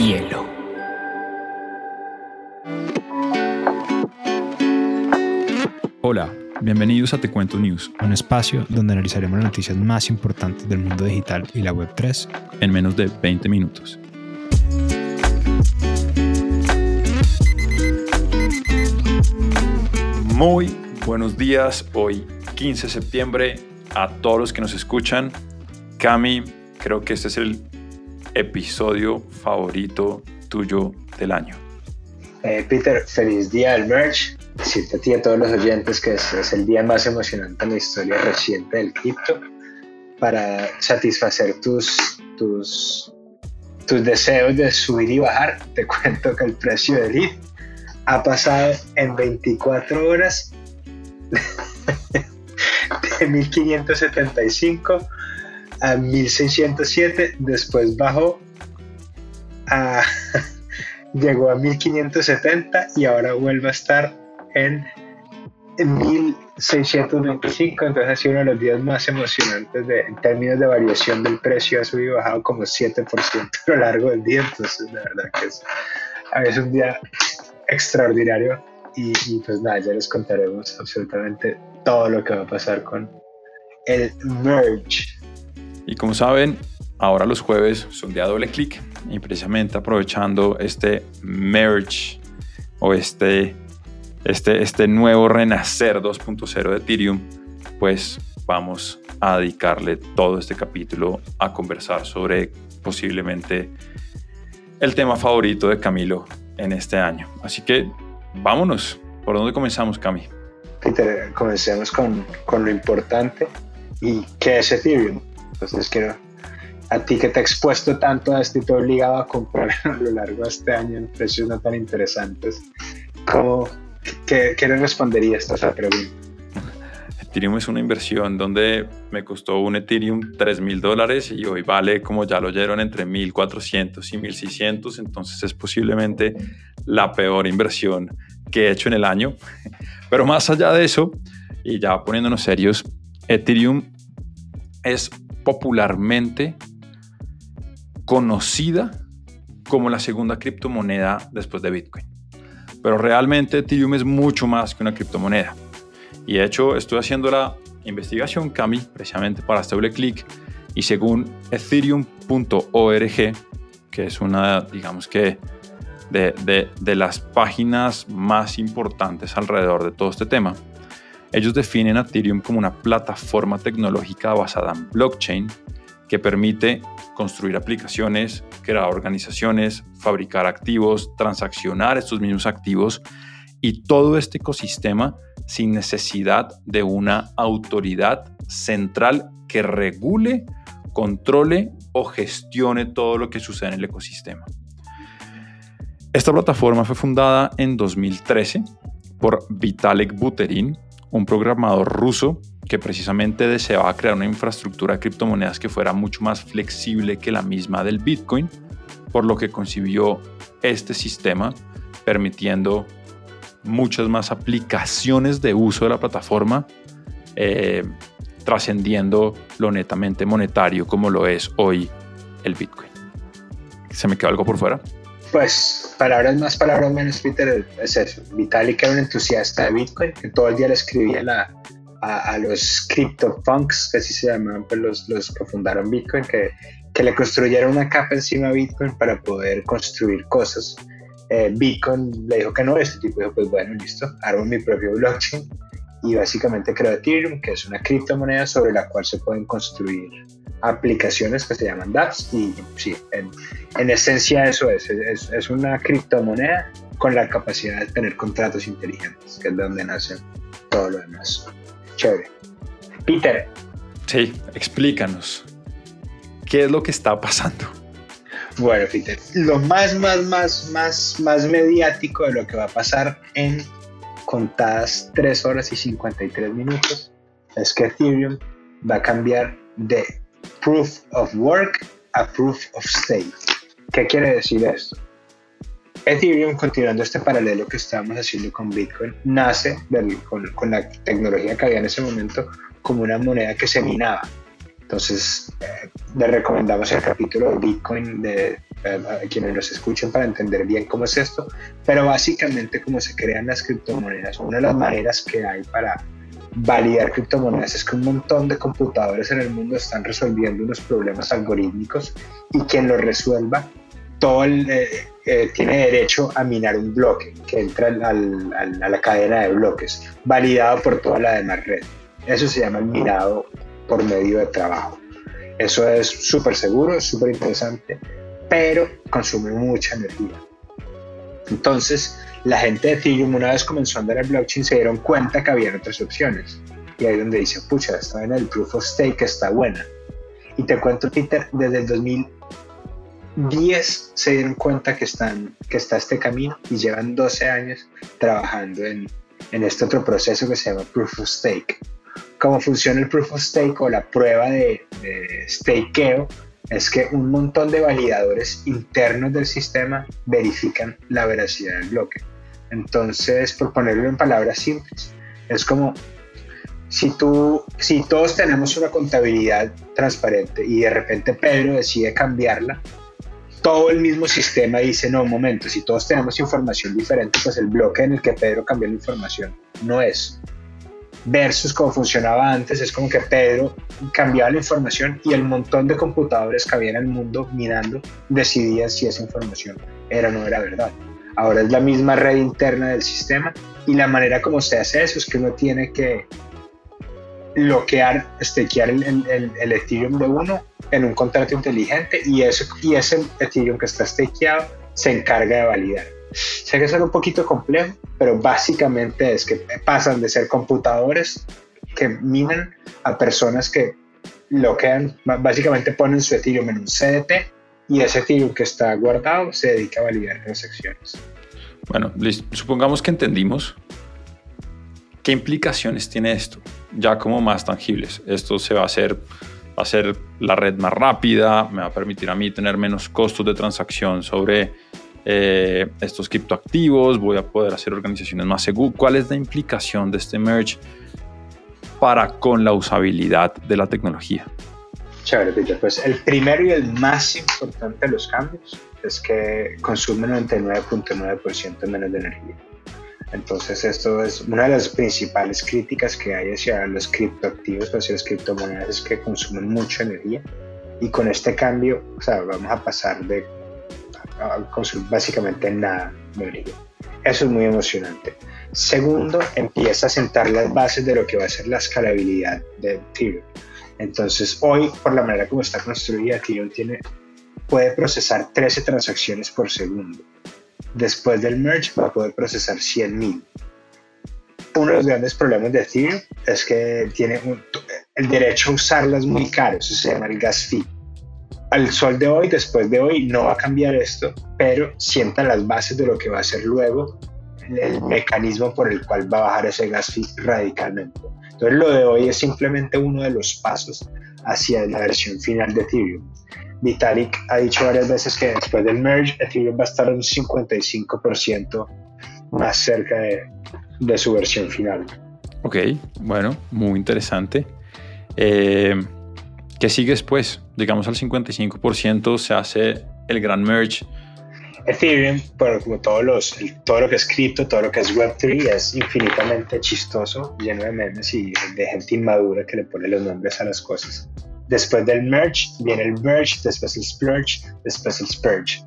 hielo. Hola, bienvenidos a Te Cuento News, un espacio donde analizaremos las noticias más importantes del mundo digital y la Web3 en menos de 20 minutos. Muy buenos días, hoy 15 de septiembre, a todos los que nos escuchan. Cami, creo que este es el episodio favorito tuyo del año. Eh, Peter, feliz día del merch. Decirte a ti y a todos los oyentes que es, es el día más emocionante en la historia reciente del cripto para satisfacer tus, tus, tus deseos de subir y bajar. Te cuento que el precio del ETH ha pasado en 24 horas de 1575 a 1607, después bajó a, llegó a 1570 y ahora vuelve a estar en, 1625, entonces ha sido uno de los días más emocionantes de, en términos de variación del precio, ha subido y bajado como 7% a lo largo del día, entonces la verdad que es, es un día extraordinario y, y pues nada, ya les contaremos absolutamente todo lo que va a pasar con el merge y como saben, ahora los jueves son de doble clic y precisamente aprovechando este merge o este, este, este nuevo renacer 2.0 de Ethereum, pues vamos a dedicarle todo este capítulo a conversar sobre posiblemente el tema favorito de Camilo en este año. Así que vámonos. ¿Por dónde comenzamos, Cami? Comencemos con, con lo importante y qué es Ethereum. Entonces quiero, a ti que te ha expuesto tanto a esto y te obligado a comprar a lo largo de este año en precios no tan interesantes, ¿cómo, qué, qué le responderías a esta pregunta? Ethereum es una inversión donde me costó un Ethereum 3 mil dólares y hoy vale, como ya lo oyeron, entre 1.400 y 1.600. Entonces es posiblemente la peor inversión que he hecho en el año. Pero más allá de eso, y ya poniéndonos serios, Ethereum es popularmente conocida como la segunda criptomoneda después de Bitcoin. Pero realmente Ethereum es mucho más que una criptomoneda. Y de hecho estoy haciendo la investigación Cami precisamente para este doble clic y según ethereum.org, que es una, digamos que, de, de, de las páginas más importantes alrededor de todo este tema, ellos definen a Ethereum como una plataforma tecnológica basada en blockchain que permite construir aplicaciones, crear organizaciones, fabricar activos, transaccionar estos mismos activos y todo este ecosistema sin necesidad de una autoridad central que regule, controle o gestione todo lo que sucede en el ecosistema. Esta plataforma fue fundada en 2013 por Vitalik Buterin, un programador ruso que precisamente deseaba crear una infraestructura de criptomonedas que fuera mucho más flexible que la misma del Bitcoin, por lo que concibió este sistema permitiendo muchas más aplicaciones de uso de la plataforma, eh, trascendiendo lo netamente monetario como lo es hoy el Bitcoin. ¿Se me quedó algo por fuera? Pues palabras más, palabras menos, Peter, es eso. Vitalik era un entusiasta de Bitcoin, que todo el día le escribía a, los CryptoPunks, que así se llamaban pues, los, los que fundaron Bitcoin, que, que le construyeron una capa encima de Bitcoin para poder construir cosas. Eh, Bitcoin le dijo que no, este tipo dijo, pues bueno, listo, hago mi propio blockchain y básicamente creó Ethereum, que es una criptomoneda sobre la cual se pueden construir aplicaciones que se llaman dApps y sí, en, en esencia eso es, es, es, una criptomoneda con la capacidad de tener contratos inteligentes, que es de donde nace todo lo demás. Chévere. Peter. Sí, explícanos. ¿Qué es lo que está pasando? Bueno, Peter, lo más, más, más, más, más mediático de lo que va a pasar en contadas 3 horas y 53 minutos es que Ethereum va a cambiar de proof of work a proof of stake. ¿Qué quiere decir esto? Ethereum, continuando este paralelo que estábamos haciendo con Bitcoin, nace con, con, la tecnología que había en ese momento como una moneda que se minaba. Entonces, eh, le recomendamos el capítulo de Bitcoin de eh, quienes nos escuchen para entender bien cómo es esto, pero básicamente cómo se crean las criptomonedas. Una de las maneras que hay para validar criptomonedas es que un montón de computadores en el mundo están resolviendo unos problemas algorítmicos y quien los resuelva todo eh, tiene derecho a minar un bloque que entra al, a la cadena de bloques, validado por toda la demás red. Eso se llama el minado por medio de trabajo. Eso es súper seguro, es súper interesante, pero consume mucha energía. Entonces, la gente de Ethereum, una vez comenzó a andar el blockchain, se dieron cuenta que había otras opciones. Y ahí es donde dice, pucha, está en el proof of stake está buena. Y te cuento, Peter, desde el 2010 se dieron cuenta que, están, que está este camino y llevan 12 años trabajando en, en este otro proceso que se llama proof of stake cómo funciona el proof of stake o la prueba de, de stakeo es que un montón de validadores internos del sistema verifican la veracidad del bloque. Entonces, por ponerlo en palabras simples, es como si tú, si todos tenemos una contabilidad transparente y de repente Pedro decide cambiarla, todo el mismo sistema dice, no, un momento, si todos tenemos información diferente, pues el bloque en el que Pedro cambió la información no es versus cómo funcionaba antes, es como que Pedro cambiaba la información y el montón de computadores que había en el mundo mirando decidían si esa información era o no era verdad. Ahora es la misma red interna del sistema y la manera como se hace eso es que uno tiene que bloquear, stakear el, el, el, Ethereum de uno en un contrato inteligente y, eso, y ese Ethereum que está stakeado se encarga de validar. Sé que es un poquito complejo, pero básicamente es que pasan de ser computadores que minan a personas que lo que básicamente ponen su Ethereum en un CDT y ese Ethereum que está guardado se dedica a validar transacciones. Bueno, supongamos que entendimos qué implicaciones tiene esto, ya como más tangibles. Esto se va a hacer, va a ser la red más rápida, me va a permitir a mí tener menos costos de transacción sobre eh, estos criptoactivos, voy a poder hacer organizaciones más seguras. ¿Cuál es la implicación de este merge para con la usabilidad de la tecnología? Chévere, Peter. Pues el primero y el más importante de los cambios es que consume 99.9% menos de energía. Entonces, esto es una de las principales críticas que hay hacia los criptoactivos, hacia las criptomonedas, es que consumen mucha energía. Y con este cambio, o sea, vamos a pasar de básicamente nada de Eso es muy emocionante. Segundo, empieza a sentar las bases de lo que va a ser la escalabilidad de Ethereum. Entonces, hoy, por la manera como está construida, Ethereum tiene, puede procesar 13 transacciones por segundo. Después del merge va a poder procesar 100.000. Uno de los grandes problemas de Ethereum es que tiene el derecho a usarlas muy caro, eso se llama el gas fee al sol de hoy, después de hoy, no va a cambiar esto, pero sienta las bases de lo que va a ser luego el mecanismo por el cual va a bajar ese gas radicalmente. Entonces lo de hoy es simplemente uno de los pasos hacia la versión final de Ethereum. Vitalik ha dicho varias veces que después del merge Ethereum va a estar un 55% más cerca de, de, su versión final. Ok, bueno, muy interesante. Eh, ¿Qué sigue después? Digamos al 55% se hace el gran merge. Ethereum, pero como todos los, todo lo que es cripto, todo lo que es Web3 es infinitamente chistoso, lleno de memes y de gente inmadura que le pone los nombres a las cosas. Después del merge viene el merge, después el splurge, después el spurge.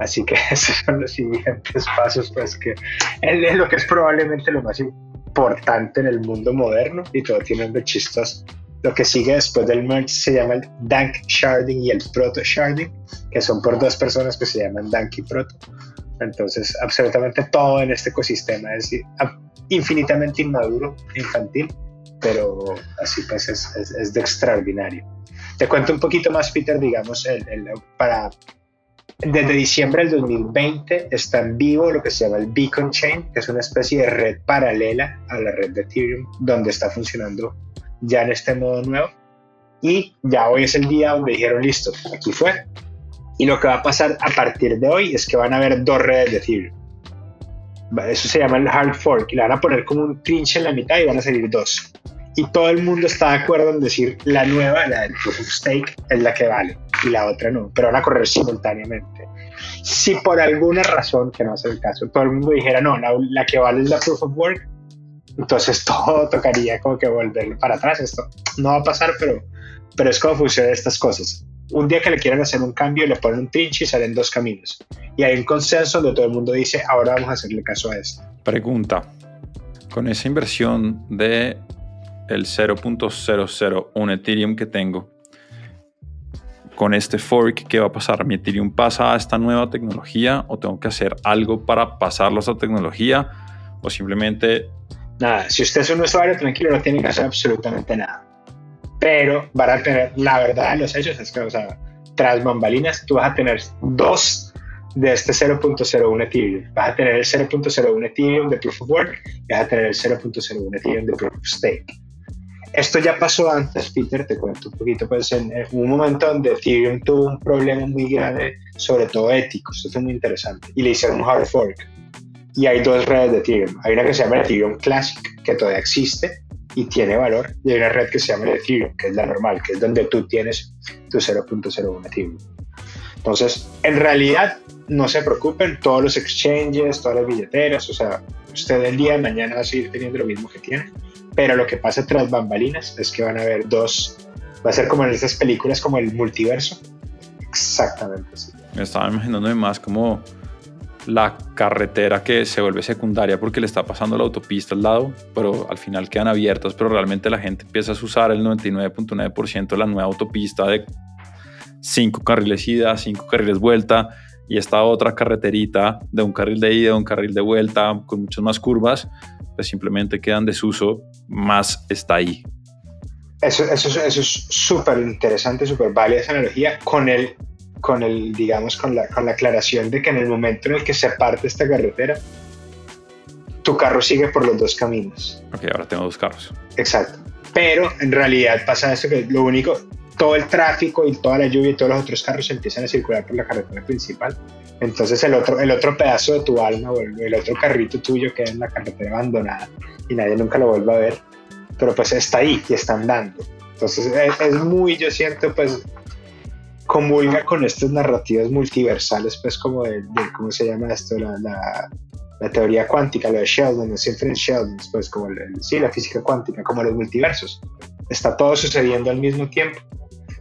Así que esos son los siguientes pasos, pues que es lo que es probablemente lo más importante en el mundo moderno y todo tiene nombre chistoso. Lo que sigue después del merge se llama el Dank Sharding y el Proto Sharding, que son por dos personas que se llaman Dank y Proto. Entonces, absolutamente todo en este ecosistema es infinitamente inmaduro, infantil, pero así pues es, es, de extraordinario. Te cuento un poquito más, Peter, digamos, el, para desde diciembre del 2020 está en vivo lo que se llama el Beacon Chain, que es una especie de red paralela a la red de Ethereum, donde está funcionando ya en este modo nuevo. Y ya hoy es el día donde dijeron, listo, aquí fue. Y lo que va a pasar a partir de hoy es que van a haber dos redes de. Eso se llama el hard fork. Le van a poner como un trinche en la mitad y van a salir dos. y todo el mundo está de acuerdo en decir la nueva, la del proof of stake, es la que vale y la otra no, pero van a correr simultáneamente. Si por alguna razón, que no es el caso, todo el mundo dijera no, la, la que vale es la proof of work, entonces todo tocaría como que volver para atrás. Esto no va a pasar, pero, pero es como funcionan estas cosas. Un día que le quieran hacer un cambio, le ponen un trinche y salen dos caminos. Y hay un consenso donde todo el mundo dice, ahora vamos a hacerle caso a esto. Pregunta, con esa inversión de el 0.001 Ethereum que tengo, con este fork, ¿qué va a pasar? ¿Mi Ethereum pasa a esta nueva tecnología o tengo que hacer algo para pasarlo a esta tecnología? ¿O simplemente Nada, si usted es un usuario tranquilo, no tiene que hacer absolutamente nada. Pero van a tener, la verdad de los hechos es que, o sea, tras bambalinas, tú vas a tener dos de este 0.01 Ethereum. Vas a tener el 0.01 Ethereum de Proof of Work y vas a tener el 0.01 Ethereum de Proof of Stake. Esto ya pasó antes, Peter, te cuento un poquito, pues en, un momento donde Ethereum tuvo un problema muy grande, sobre todo ético, esto fue muy interesante, y le hicieron un hard fork y hay dos redes de Ethereum. Hay una que se llama Ethereum Classic, que todavía existe y tiene valor, y hay una red que se llama Ethereum, que es la normal, que es donde tú tienes tu 0.01 Ethereum. Entonces, en realidad, no se preocupen, todos los exchanges, todas las billeteras, o sea, usted el día de mañana va a seguir teniendo lo mismo que tiene, pero lo que pasa tras bambalinas es que van a haber dos, va a ser como en esas películas como el multiverso, exactamente así. Me estaba imaginando más como la carretera que se vuelve secundaria porque le está pasando la autopista al lado, pero al final quedan abiertas, pero realmente la gente empieza a usar el 99.9% de la nueva autopista de cinco carriles ida, cinco carriles vuelta y esta otra carreterita de un carril de ida, un carril de vuelta con muchas más curvas, pues simplemente quedan desuso, más está ahí. Eso, es súper interesante, súper válida esa analogía con el con el, digamos, con la, con la aclaración de que en el momento en el que se parte esta carretera, tu carro sigue por los dos caminos. Ok, ahora tengo dos carros. Exacto. Pero en realidad pasa eso que lo único, todo el tráfico y toda la lluvia y todos los otros carros empiezan a circular por la carretera principal. Entonces el otro, el otro pedazo de tu alma o el, otro carrito tuyo queda en la carretera abandonada y nadie nunca lo vuelve a ver. Pero pues está ahí y está andando. Entonces es, es muy, yo siento pues comulga con estas narrativas multiversales, pues como de, ¿cómo se llama esto? La, la, teoría cuántica, lo de Sheldon, siempre en Sheldon, pues como el, sí, la física cuántica, como los multiversos. Está todo sucediendo al mismo tiempo.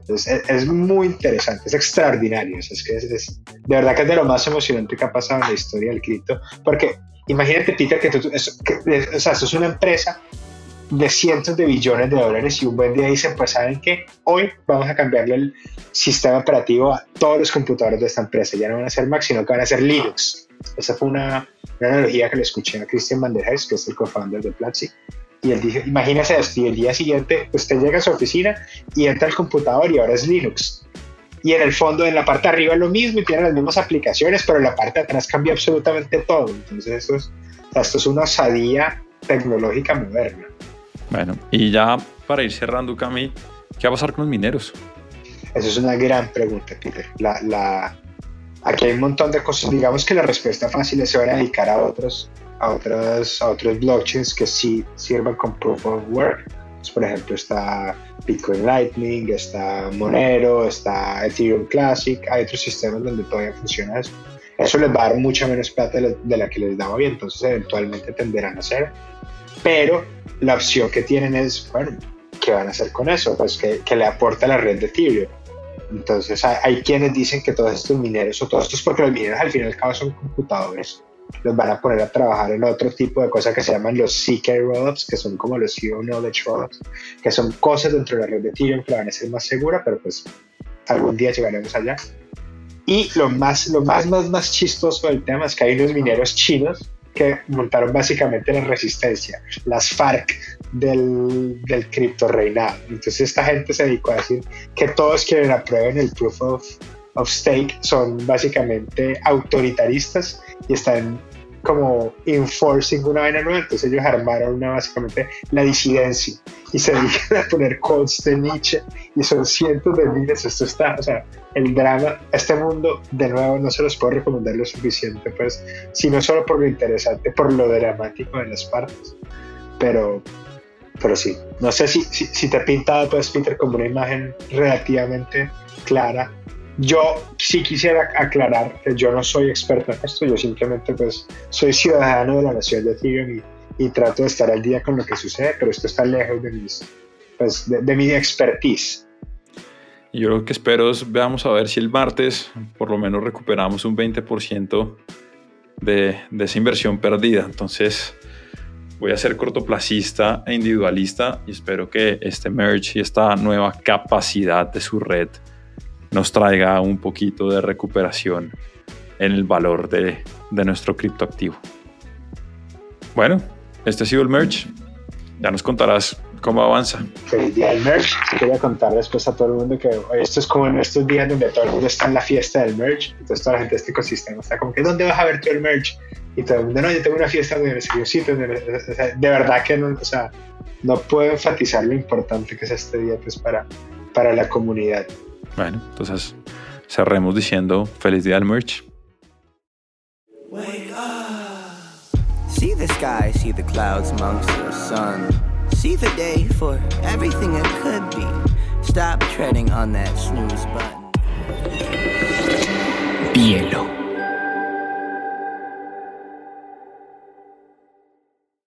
Entonces, es, muy interesante, es extraordinario. es que es, de verdad que es de lo más emocionante que ha pasado en la historia del cripto, porque imagínate, Peter, que tú, que, o sea, eso es una empresa de cientos de billones de dólares y un buen día dicen, pues saben que hoy vamos a cambiarle el sistema operativo a todos los computadores de esta empresa. Ya no van a ser Mac, sino que van a ser Linux. Esa fue una, analogía que le escuché a Christian Van der Heijs, que es el co-founder de Platzi. Y él dijo, imagínese esto, y el día siguiente usted llega a su oficina y entra al computador y ahora es Linux. Y en el fondo, en la parte de arriba es lo mismo y tiene las mismas aplicaciones, pero en la parte de atrás cambia absolutamente todo. Entonces esto es, esto es una osadía tecnológica moderna. Bueno, y ya para ir cerrando, Cami, ¿qué va a pasar con los mineros? Esa es una gran pregunta, Peter. La, la, aquí hay un montón de cosas. Digamos que la respuesta fácil es se van a dedicar a otros, a otros, a otros blockchains que sí sirvan con proof of work. Pues, por ejemplo, está Bitcoin Lightning, está Monero, está Ethereum Classic. Hay otros sistemas donde todavía funciona eso. Eso les va a dar mucha menos plata de la que les daba bien, entonces eventualmente tenderán a hacer pero la opción que tienen es, bueno, ¿qué van a hacer con eso? Pues que, que le aporta la red de Ethereum. Entonces hay, quienes dicen que todos estos mineros, o todos estos, porque los mineros al fin y al cabo son computadores, los van a poner a trabajar en otro tipo de cosas que se llaman los CK rollups, que son como los Zero Knowledge rollups, que son cosas dentro de la red de Ethereum que la van a hacer más segura, pero pues algún día llegaremos allá. Y lo más, lo más, más, más chistoso del tema es que hay unos mineros chinos que montaron básicamente la resistencia, las FARC del, del cripto reinado. Entonces esta gente se dedicó a decir que todos quienes aprueben el proof of, of stake son básicamente autoritaristas y están como enforcing una vaina nueva, entonces ellos armaron una básicamente la disidencia y se dedican a poner quotes de Nietzsche y son cientos de miles, esto está, o sea, el drama, este mundo de nuevo no se los puedo recomendar lo suficiente, pues, sino solo por lo interesante, por lo dramático de las partes, pero pero sí, no sé si, si, si te pinta pues Peter como una imagen relativamente clara. Yo sí quisiera aclarar que yo no soy experto en esto, yo simplemente pues soy ciudadano de la nación de Ethereum y, y trato de estar al día con lo que sucede, pero esto está lejos de, mis, pues, de, mi expertise. Yo lo que espero es, veamos a ver si el martes por lo menos recuperamos un 20% de, de esa inversión perdida. Entonces voy a ser cortoplacista e individualista y espero que este merge y esta nueva capacidad de su red nos traiga un poquito de recuperación en el valor de, de nuestro criptoactivo. Bueno, este ha sido el merge. Ya nos contarás cómo avanza. Feliz día del merch. Quería contar después a todo el mundo que esto es como en estos días donde todo el mundo está en la fiesta del merch. Entonces toda la gente de este ecosistema está como que ¿dónde vas a ver tú el merch? Y todo el mundo, no, yo tengo una fiesta donde un sitio. Donde, o sea, de verdad que no, o sea, no puedo enfatizar lo importante que es este día pues, para, para la comunidad. Bueno, entonces cerremos diciendo feliz día del merch. Wake up. See the sky, see the clouds amongst the sun. See the day for everything it could be. Stop treading on that snooze button. Bielo.